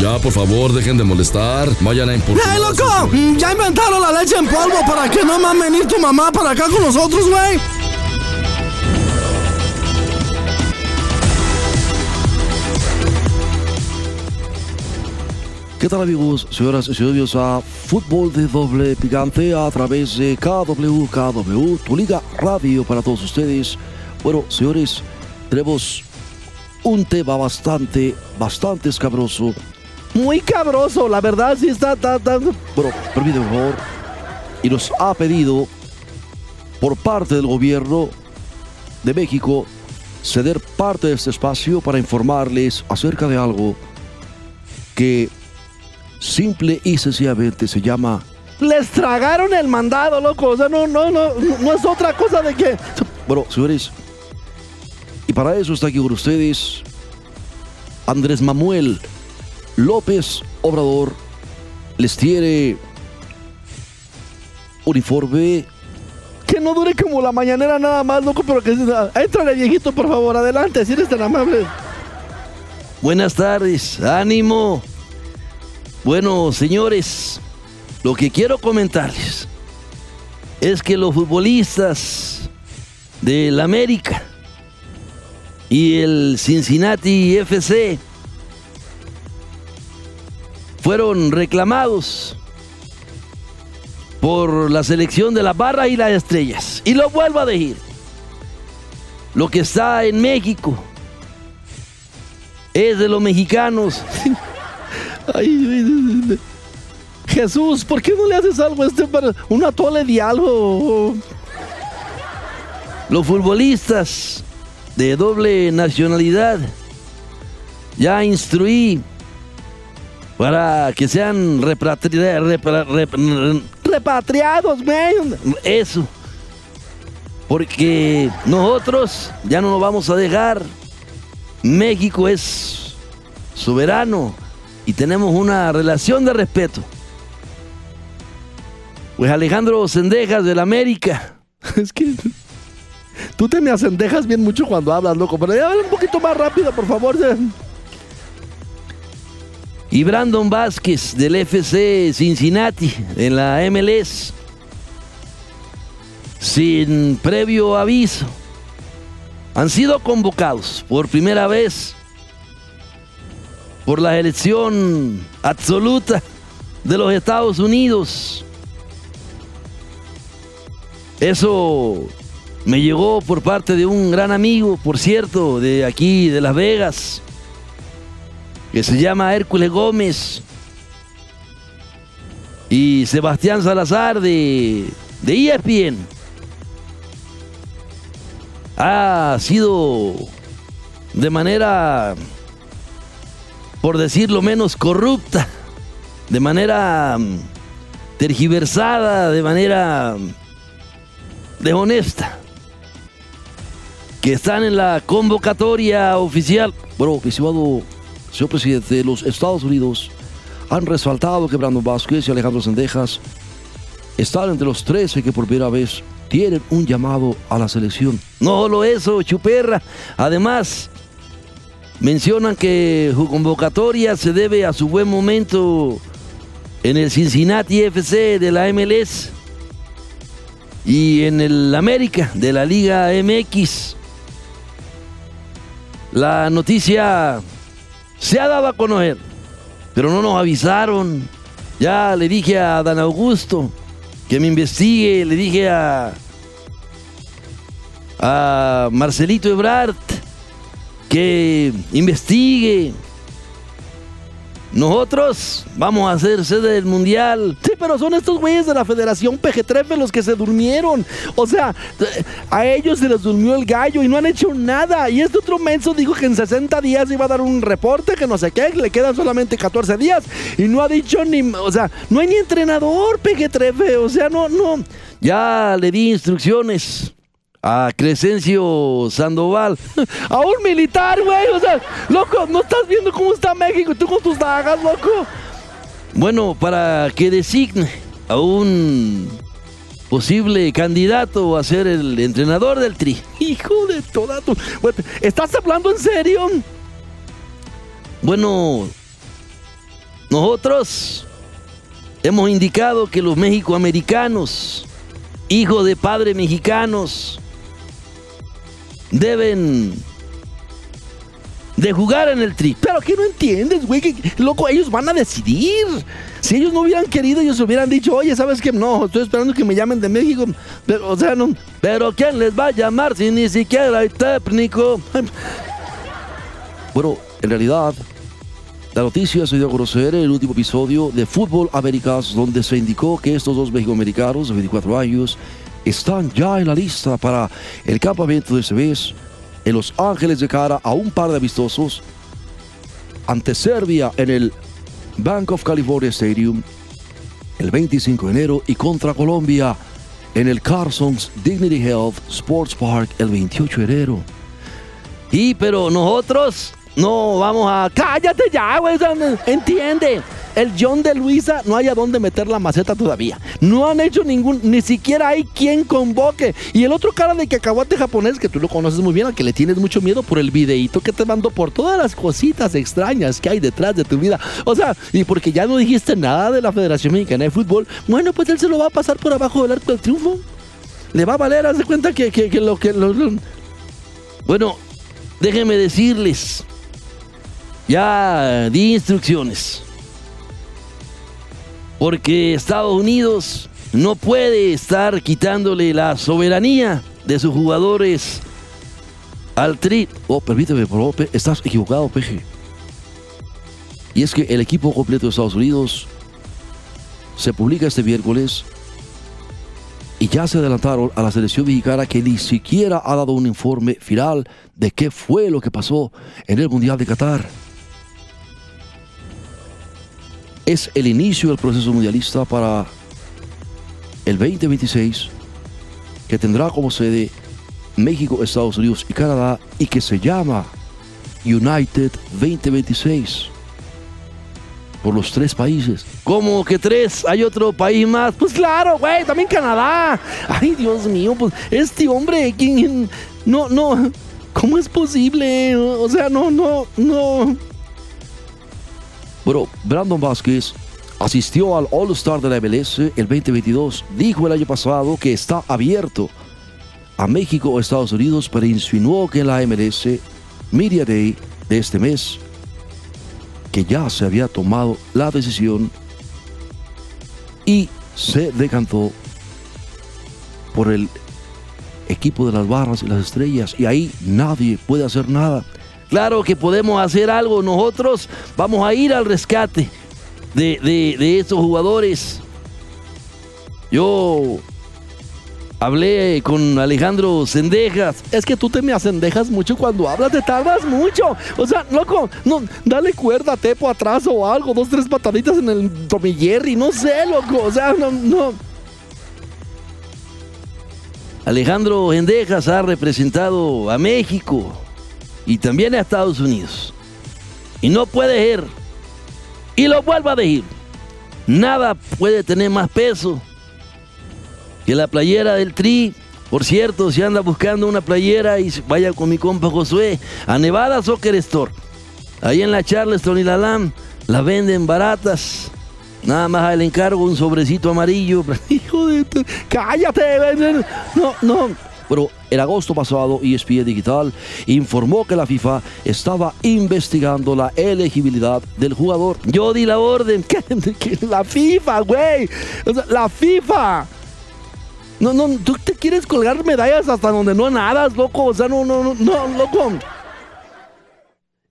Ya, por favor, dejen de molestar. Vayan a importar. ¡Hey, loco! Ya inventaron la leche en polvo para que no mames venir tu mamá para acá con nosotros, güey. ¿Qué tal amigos, señoras y señores? A Fútbol de Doble Picante a través de KW, KW, tu liga radio para todos ustedes. Bueno, señores, tenemos un tema bastante, bastante escabroso. Muy cabroso, la verdad sí está, está- Bueno, permíteme por favor. Y nos ha pedido por parte del gobierno de México ceder parte de este espacio para informarles acerca de algo que simple y sencillamente se llama les tragaron el mandado, loco. O sea, no, no, no, no es otra cosa de que. Bueno, señores, y para eso está aquí con ustedes Andrés Manuel López Obrador. Les tiene uniforme que no dure como la mañanera nada más, loco, pero que entrale viejito, por favor, adelante, si eres tan amable. Buenas tardes, ánimo. Bueno, señores, lo que quiero comentarles es que los futbolistas del América y el Cincinnati FC fueron reclamados por la selección de la barra y las estrellas. Y lo vuelvo a decir. Lo que está en México es de los mexicanos. Ay, Jesús, ¿por qué no le haces algo a este para un atole de algo? Los futbolistas de doble nacionalidad ya instruí para que sean repatri- repra- rep- repatriados, man. Eso. Porque nosotros ya no nos vamos a dejar. México es soberano y tenemos una relación de respeto. Pues Alejandro Sendejas del América. Es que tú te me acendejas bien mucho cuando hablas, loco, pero ya habla un poquito más rápido, por favor. Y Brandon Vázquez del FC Cincinnati en la MLS. Sin previo aviso. Han sido convocados por primera vez por la elección absoluta de los Estados Unidos. Eso me llegó por parte de un gran amigo, por cierto, de aquí, de Las Vegas, que se llama Hércules Gómez y Sebastián Salazar de, de ESPN. Ha sido de manera por decirlo menos, corrupta, de manera mm, tergiversada, de manera mm, deshonesta, que están en la convocatoria oficial. Bueno, estimado señor presidente, los Estados Unidos han resaltado que Brandon Vázquez y Alejandro Sendejas están entre los 13 que por primera vez tienen un llamado a la selección. No solo eso, Chuperra, además mencionan que su convocatoria se debe a su buen momento en el Cincinnati FC de la MLS y en el América de la Liga MX. La noticia se ha dado a conocer, pero no nos avisaron. Ya le dije a Dan Augusto que me investigue, le dije a, a Marcelito Ebrard que investigue. Nosotros vamos a ser sede del mundial. Sí, pero son estos güeyes de la Federación PG-13 los que se durmieron. O sea, a ellos se les durmió el gallo y no han hecho nada. Y este otro menso dijo que en 60 días iba a dar un reporte, que no sé qué, le quedan solamente 14 días. Y no ha dicho ni. O sea, no hay ni entrenador PG-13. O sea, no, no. Ya le di instrucciones a Crescencio Sandoval, a un militar, güey. O sea, loco, ¿no estás viendo cómo está México? Tú con tus dagas, loco. Bueno, para que designe a un posible candidato a ser el entrenador del Tri. Hijo de toda tu... ¿Estás hablando en serio? Bueno, nosotros hemos indicado que los mexicoamericanos, hijos de padres mexicanos, deben de jugar en el tri. Pero que no entiendes, güey, que loco, ellos van a decidir. Si ellos no hubieran querido, ellos hubieran dicho, oye, ¿sabes qué? No, estoy esperando que me llamen de México. Pero, o sea, no. Pero ¿quién les va a llamar si ni siquiera hay técnico? Bueno, en realidad, la noticia se dio a conocer en el último episodio de Fútbol Américas, donde se indicó que estos dos mexicoamericanos de 24 años están ya en la lista para el campamento de mes en Los Ángeles de cara a un par de amistosos ante Serbia en el Bank of California Stadium el 25 de enero y contra Colombia en el Carson's Dignity Health Sports Park el 28 de enero. Y pero nosotros no vamos a... Cállate ya, güey. Entiende el John de Luisa no hay a dónde meter la maceta todavía. No han hecho ningún, ni siquiera hay quien convoque. Y el otro cara de cacahuate japonés, que tú lo conoces muy bien, al que le tienes mucho miedo por el videíto que te mandó, por todas las cositas extrañas que hay detrás de tu vida. O sea, y porque ya no dijiste nada de la Federación Mexicana de Fútbol, bueno, pues él se lo va a pasar por abajo del arco del triunfo. Le va a valer, haz de cuenta que, lo que... Bueno, déjenme decirles. Ya di instrucciones porque Estados Unidos no puede estar quitándole la soberanía de sus jugadores al Tri. Oh, permíteme, por estás equivocado, Peje. Y es que el equipo completo de Estados Unidos se publica este miércoles y ya se adelantaron a la selección mexicana que ni siquiera ha dado un informe final de qué fue lo que pasó en el Mundial de Qatar es el inicio del proceso mundialista para el 2026, que tendrá como sede México, Estados Unidos y Canadá, y que se llama United 2026 por los tres países. ¿Cómo que tres? ¿Hay otro país más? Pues claro, güey, también Canadá. Ay, Dios mío, pues este hombre, ¿quién? No, no, ¿cómo es posible? O sea, no, no, no. Bueno, Brandon Vázquez asistió al All-Star de la MLS el 2022. Dijo el año pasado que está abierto a México o Estados Unidos, pero insinuó que en la MLS Media Day de este mes, que ya se había tomado la decisión y se decantó por el equipo de las barras y las estrellas y ahí nadie puede hacer nada. Claro que podemos hacer algo. Nosotros vamos a ir al rescate de, estos jugadores. Yo hablé con Alejandro Sendejas. Es que tú te me acendejas mucho cuando hablas, te tardas mucho. O sea, loco, no, dale cuerda, tepo atrás o algo, dos, tres pataditas en el tomillerri, no sé, loco. O sea, no, no. Alejandro Sendejas ha representado a México y también a Estados Unidos. Y no puede ir. Y lo vuelvo a decir. Nada puede tener más peso que la playera del Tri. Por cierto, si anda buscando una playera y vaya con mi compa Josué a Nevada Soccer Store. Ahí en la Charleston y la LAM la venden baratas. Nada más le encargo un sobrecito amarillo. Hijo de... Cállate. No, no. Pero en agosto pasado, ESPN Digital informó que la FIFA estaba investigando la elegibilidad del jugador. Yo di la orden. la FIFA, güey. la FIFA. No, no, tú te quieres colgar medallas hasta donde no nadas, loco. O sea, no, no, no, no, loco.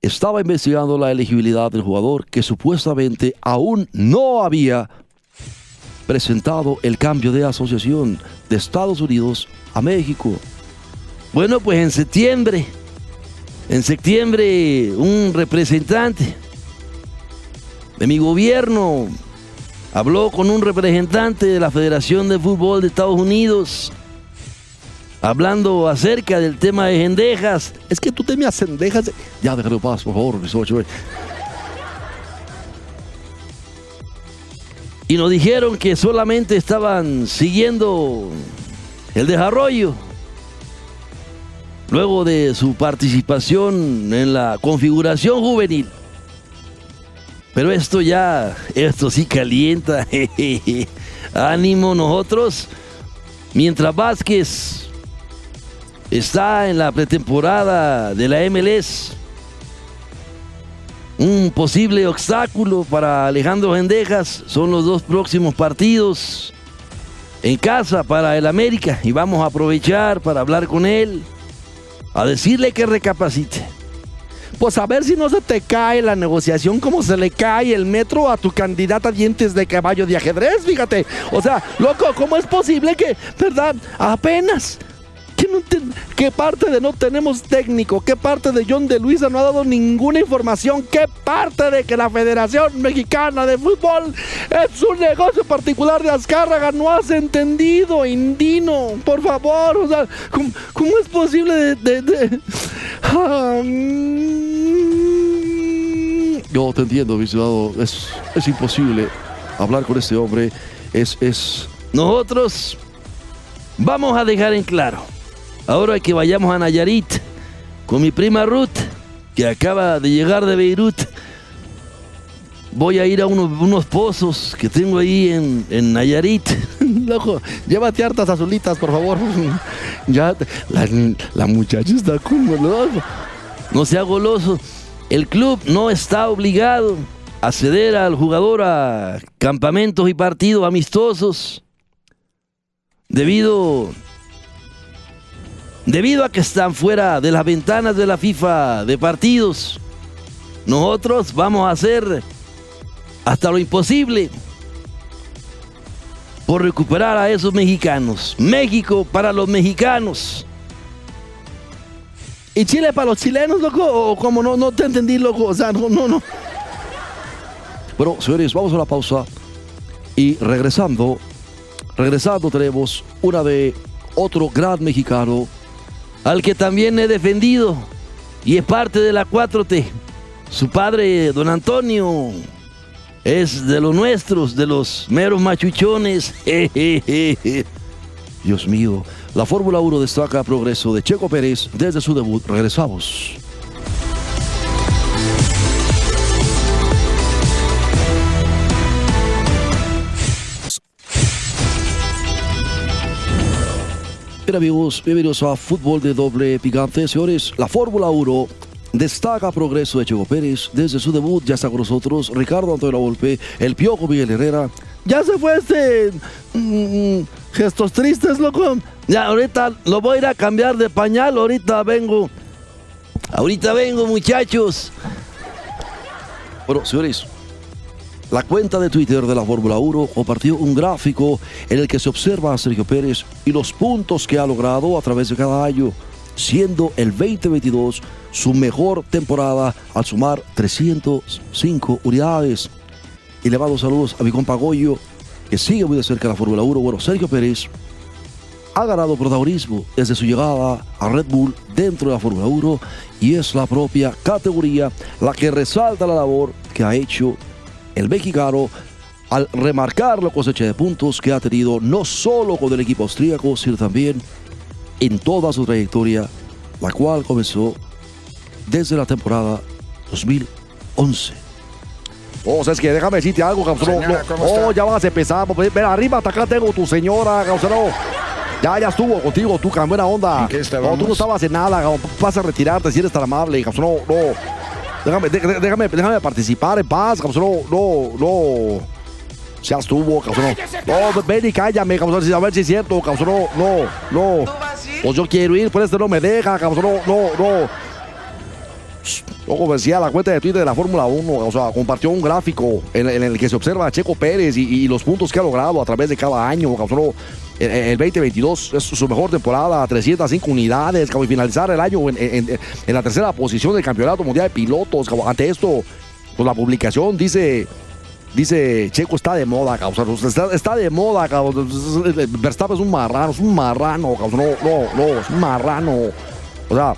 estaba investigando la elegibilidad del jugador que supuestamente aún no había presentado el cambio de asociación de Estados Unidos a México. Bueno, pues en septiembre, en septiembre un representante de mi gobierno habló con un representante de la Federación de Fútbol de Estados Unidos hablando acerca del tema de hendejas. Es que tú te me. Ya, déjalo paz, por favor, Y nos dijeron que solamente estaban siguiendo el desarrollo. Luego de su participación en la configuración juvenil. Pero esto ya, esto sí calienta. Ánimo nosotros. Mientras Vázquez está en la pretemporada de la MLS. Un posible obstáculo para Alejandro Gendejas son los dos próximos partidos en casa para el América y vamos a aprovechar para hablar con él, a decirle que recapacite. Pues a ver si no se te cae la negociación como se le cae el metro a tu candidata dientes de caballo de ajedrez, fíjate. O sea, loco, ¿cómo es posible que, verdad, apenas ¿Qué, parte de no tenemos técnico? ¿Qué parte de John de Luisa no ha dado ninguna información? ¿Qué parte de que la Federación Mexicana de Fútbol es un negocio particular de Azcárraga? No has entendido, Indino. Por favor, o sea, ¿cómo, es posible de... Ah, mm. Yo te entiendo, mi Es, es imposible hablar con este hombre. Es, es... Nosotros vamos a dejar en claro Ahora que vayamos a Nayarit con mi prima Ruth, que acaba de llegar de Beirut, voy a ir a unos, pozos que tengo ahí en, Nayarit. Loco, llévate hartas azulitas, por favor. ya, la, muchacha está como loco. No sea goloso. El club no está obligado a ceder al jugador a campamentos y partidos amistosos debido debido a que están fuera de las ventanas de la FIFA de partidos. Nosotros vamos a hacer hasta lo imposible por recuperar a esos mexicanos. México para los mexicanos. ¿Y Chile para los chilenos, loco? ¿O como no, no te entendí, loco? O sea, no, no, no. Bueno, señores, vamos a la pausa. Y regresando, regresando tenemos una de otro gran mexicano al que también he defendido y es parte de la 4T. Su padre, don Antonio, es de los nuestros, de los meros machuchones. Dios mío, la Fórmula 1 destaca progreso de Checo Pérez desde su debut. Regresamos. Amigos, bienvenidos a Fútbol de Doble Picante. Señores, la Fórmula 1 destaca progreso de Checo Pérez. Desde su debut ya está con nosotros Ricardo Antonio Volpe, el Piojo Miguel Herrera. Ya se fue este... Mm, gestos tristes, loco. Ya, ahorita lo voy a ir a cambiar de pañal. Ahorita vengo. Ahorita vengo, muchachos. Bueno, señores, la cuenta de Twitter de la Fórmula 1 compartió un gráfico en el que se observa a Sergio Pérez y los puntos que ha logrado a través de cada año, siendo el 2022 su mejor temporada al sumar 305 unidades. Elevados saludos a mi compa que sigue muy de cerca la Fórmula 1. Bueno, Sergio Pérez ha ganado protagonismo desde su llegada a Red Bull dentro de la Fórmula 1 y es la propia categoría la que resalta la labor que ha hecho el mexicano al remarcar la cosecha de puntos que ha tenido no solo con el equipo austríaco, sino también en toda su trayectoria, la cual comenzó desde la temporada 2011. Oh, o sea, es que déjame decirte algo, Gausano. oh, ya vas a empezar. Ven arriba, hasta acá tengo tu señora, Gausano. Ya, ya estuvo contigo, tú, buena onda. No, tú no estabas en nada, vas a retirarte si eres tan amable, Gausano. No. Déjame, déjame, déjame participar en paz, cabrón. No, no, Ya estuvo, cabrón. No, ven y cállame, cabrón. A ver si es cierto, cabrón. No, no. Pues yo quiero ir, por este no me deja, cabrón. No, no. Luego decía la cuenta de Twitter de la Fórmula 1, o sea, compartió un gráfico en, en el que se observa a Checo Pérez y, y los puntos que ha logrado a través de cada año. Causó el, el 2022 es su mejor temporada, 305 unidades, de finalizar el año en, la tercera posición del Campeonato Mundial de Pilotos. Ante esto, pues la publicación dice Dice, Checo está de moda, cabrón. Sea, Está, de moda, cabrón. Verstappen es un marrano, es un marrano, cabrón. No, no, no, es un marrano. O sea,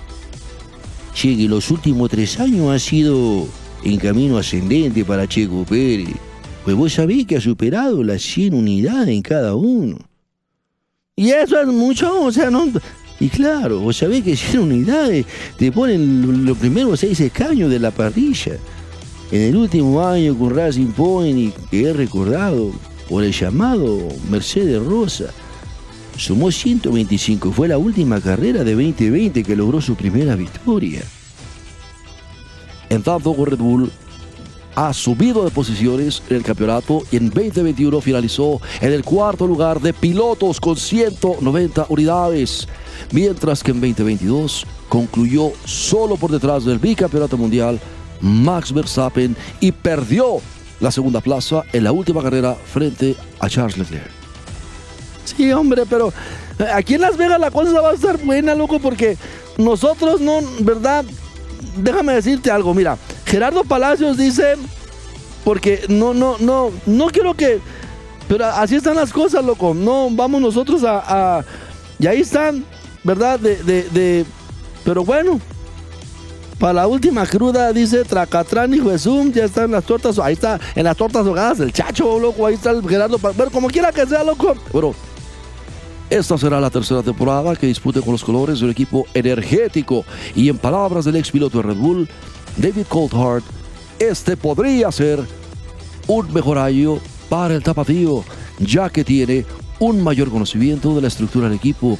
Che, los últimos tres años ha sido en camino ascendente para Checo Pérez. Pues vos sabés que ha superado las 100 unidades en cada uno. Y eso es mucho, o sea, no... Y claro, vos sabés que 100 unidades te ponen los primeros seis escaños de la parrilla. En el último año con Racing Point, y que he recordado por el llamado Mercedes Rosa, sumó 125. Fue la última carrera de 2020 que logró su primera victoria. en tanto, Red Bull ha subido de posiciones en el campeonato y en 2021 finalizó en el cuarto lugar de pilotos con 190 unidades, mientras que en 2022 concluyó solo por detrás del bicampeonato mundial Max Verstappen y perdió la segunda plaza en la última carrera frente a Charles Leclerc. Sí, hombre, pero eh, aquí en Las Vegas la cosa va a estar buena, loco, porque nosotros no, ¿verdad? Déjame decirte algo, mira, Gerardo Palacios dice, porque no, no, no, no quiero que, pero así están las cosas, loco, no, vamos nosotros a, y ahí están, ¿verdad? De, de, pero bueno, para la última cruda, dice Tracatrán y Jesús, ya están las tortas, ahí está, en las tortas ahogadas del chacho, loco, ahí está el Gerardo, bueno, como quiera que sea, loco, Bueno, esta será la tercera temporada que dispute con los colores de un equipo energético y en palabras del ex piloto de Red Bull, David Coulthard, este podría ser un mejor año para el tapatío, ya que tiene un mayor conocimiento de la estructura del equipo.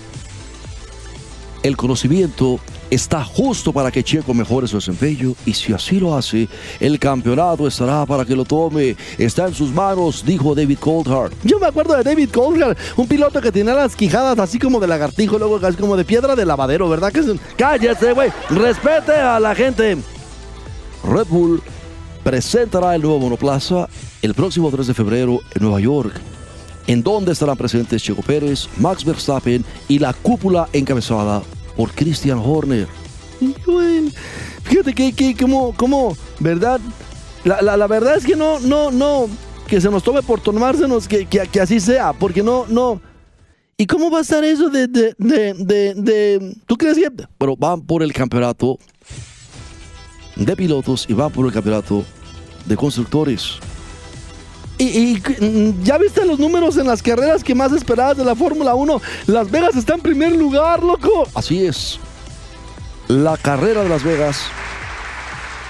El conocimiento está justo para que Checo mejore su desempeño y si así lo hace, el campeonato estará para que lo tome. Está en sus manos, dijo David Coulthard. Yo me acuerdo de David Coulthard, un piloto que tenía las quijadas así como de lagartijo, luego casi como de piedra de lavadero, ¿verdad? Que. Cállese, güey. Respete a la gente. Red Bull presentará el nuevo monoplaza el próximo 3 de febrero en Nueva York, en donde estarán presentes Checo Pérez, Max Verstappen y la cúpula encabezada por Christian Horner. Fíjate que, que como, como, ¿verdad? La, la- la verdad es que no, no, no, que se nos tome por tomársenos, que, que, que así sea, porque no, no. ¿Y cómo va a estar eso de, de, de, de, de- ¿tú crees que? Pero van por el campeonato de pilotos y van por el campeonato de constructores. Y, y, mm, ya viste los números en las carreras que más esperadas de la Fórmula 1. Las Vegas está en primer lugar, loco. Así es. La carrera de Las Vegas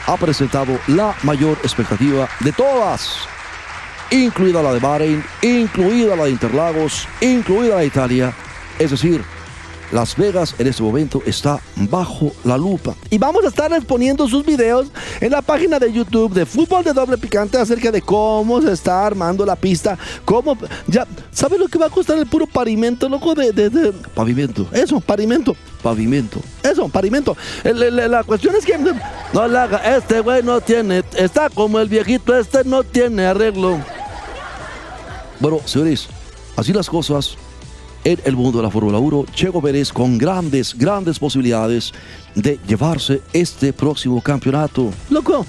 ha presentado la mayor expectativa de todas, incluida la de Bahrein, incluida la de Interlagos, incluida la de Italia. Es decir, Las Vegas en este momento está bajo la lupa. Y vamos a estar exponiendo sus videos en la página de YouTube de Fútbol de Doble Picante acerca de cómo se está armando la pista. Cómo. Ya, ¿sabes lo que va a costar el puro pavimento, loco? De, de- de- Pavimento, Eso, pavimento. pavimento. Eso. El- el- la cuestión es que. No la haga. Este güey no tiene. Está como el viejito, este no tiene arreglo. Bueno, señores, así las cosas en el mundo de la Fórmula 1. Checo Pérez con grandes, grandes posibilidades de llevarse este próximo campeonato. Loco.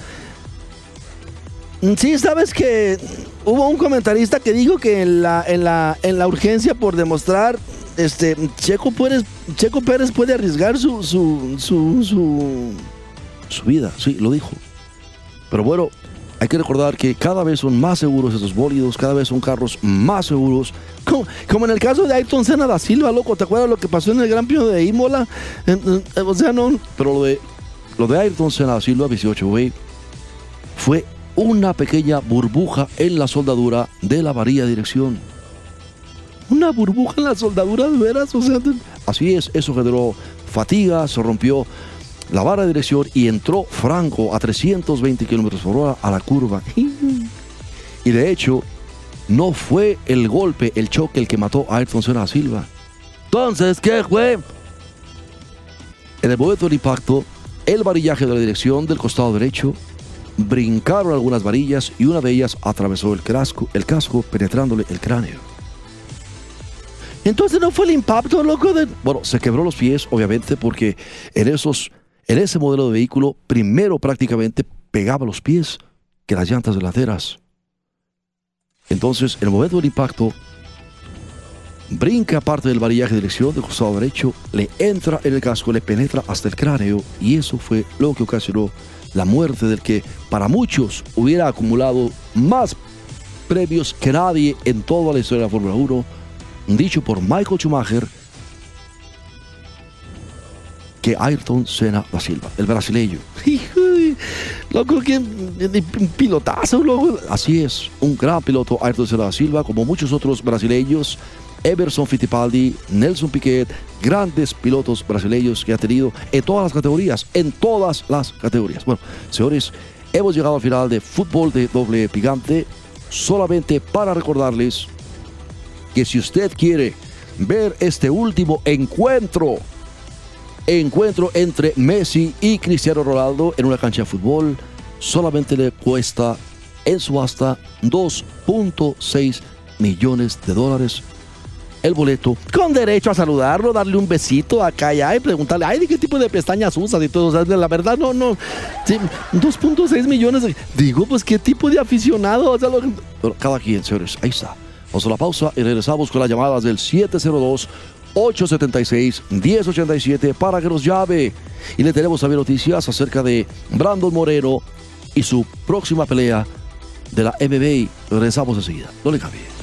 Sí, sabes que hubo un comentarista que dijo que en la, en la, en la urgencia por demostrar, este, Checo Pérez, Checo Pérez puede arriesgar su, su, su, Su vida, sí, lo dijo. Pero bueno, hay que recordar que cada vez son más seguros estos bólidos, cada vez son carros más seguros. como, como en el caso de Ayrton Senna da Silva, loco, ¿te acuerdas lo que pasó en el Gran Premio de Imola? En- en- o sea, no, Pero lo de, lo de Ayrton Senna Silva 18, güey, fue una pequeña burbuja en la soldadura de la varilla de dirección. una burbuja en la soldadura de veras, o sea, Así es, eso generó fatiga, se rompió la vara de dirección y entró Franco a 320 kilómetros por hora a la curva. Y de hecho, no fue el golpe, el choque, el que mató a Ayrton Senna Silva. entonces, ¿qué fue? En el momento del impacto, el varillaje de la dirección del costado derecho, brincaron algunas varillas y una de ellas atravesó el casco, el casco penetrándole el cráneo. Entonces no fue el impacto, loco, de... Bueno, se quebró los pies, obviamente, porque en, esos, en ese modelo de vehículo, primero prácticamente pegaba los pies que las llantas delanteras. Entonces, en el momento del impacto, brinca parte del varillaje de dirección del costado derecho, le entra en el casco, le penetra hasta el cráneo y eso fue lo que ocasionó la muerte del que para muchos hubiera acumulado más premios que nadie en toda la historia de la Fórmula 1, dicho por Michael Schumacher, que Ayrton Senna da Silva, el brasileño. loco, que un pilotazo, loco. Así es, un gran piloto Ayrton Senna da Silva, como muchos otros brasileños Emerson Fittipaldi, Nelson Piquet, grandes pilotos brasileños que ha tenido en todas las categorías, en todas las categorías. Bueno, señores, hemos llegado al final de fútbol de doble picante, solamente para recordarles que si usted quiere ver este último encuentro, encuentro entre Messi y Cristiano Ronaldo en una cancha de fútbol, solamente le cuesta en subasta 2.6 millones de dólares el boleto. Con derecho a saludarlo, darle un besito acá y y preguntarle, ay, ¿de qué tipo de pestañas usas y todo? O sea, la verdad, no, no. 2.6 millones. Digo, pues, ¿qué tipo de aficionado? O sea, cada quien, señores, ahí está. Vamos a la pausa y regresamos con las llamadas del 702 876-1087 para que nos llame. Y le tenemos también noticias acerca de Brandon Moreno y su próxima pelea de la MMA. Regresamos enseguida. No le cambie.